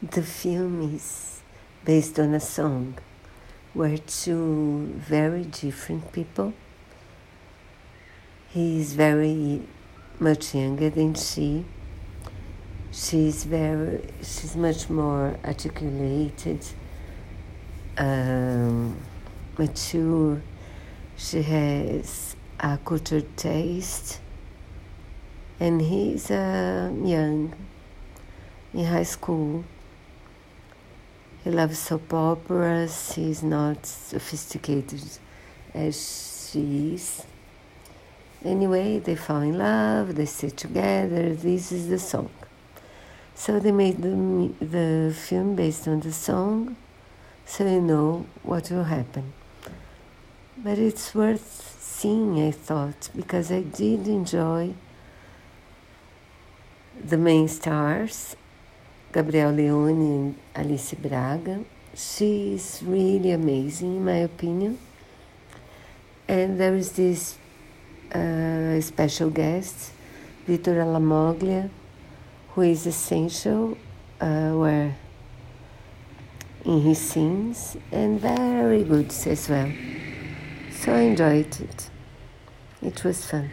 The film is based on a song where two very different people. He is very much younger than she. She's very she's much more articulated, um, mature. She has a cultured taste, and he's uh, young in high school. He loves soap operas. He's not sophisticated as she is. Anyway, they fall in love, they stay together. This is the song. So they made the, the film based on the song, so you know what will happen. But it's worth seeing, I thought, because I did enjoy the main stars Gabriel Leone and Alice Braga. She's really amazing, in my opinion. And there is this uh, special guest, Victor Lamoglia, who is essential uh, where in his scenes and very good as well. So I enjoyed it. It was fun.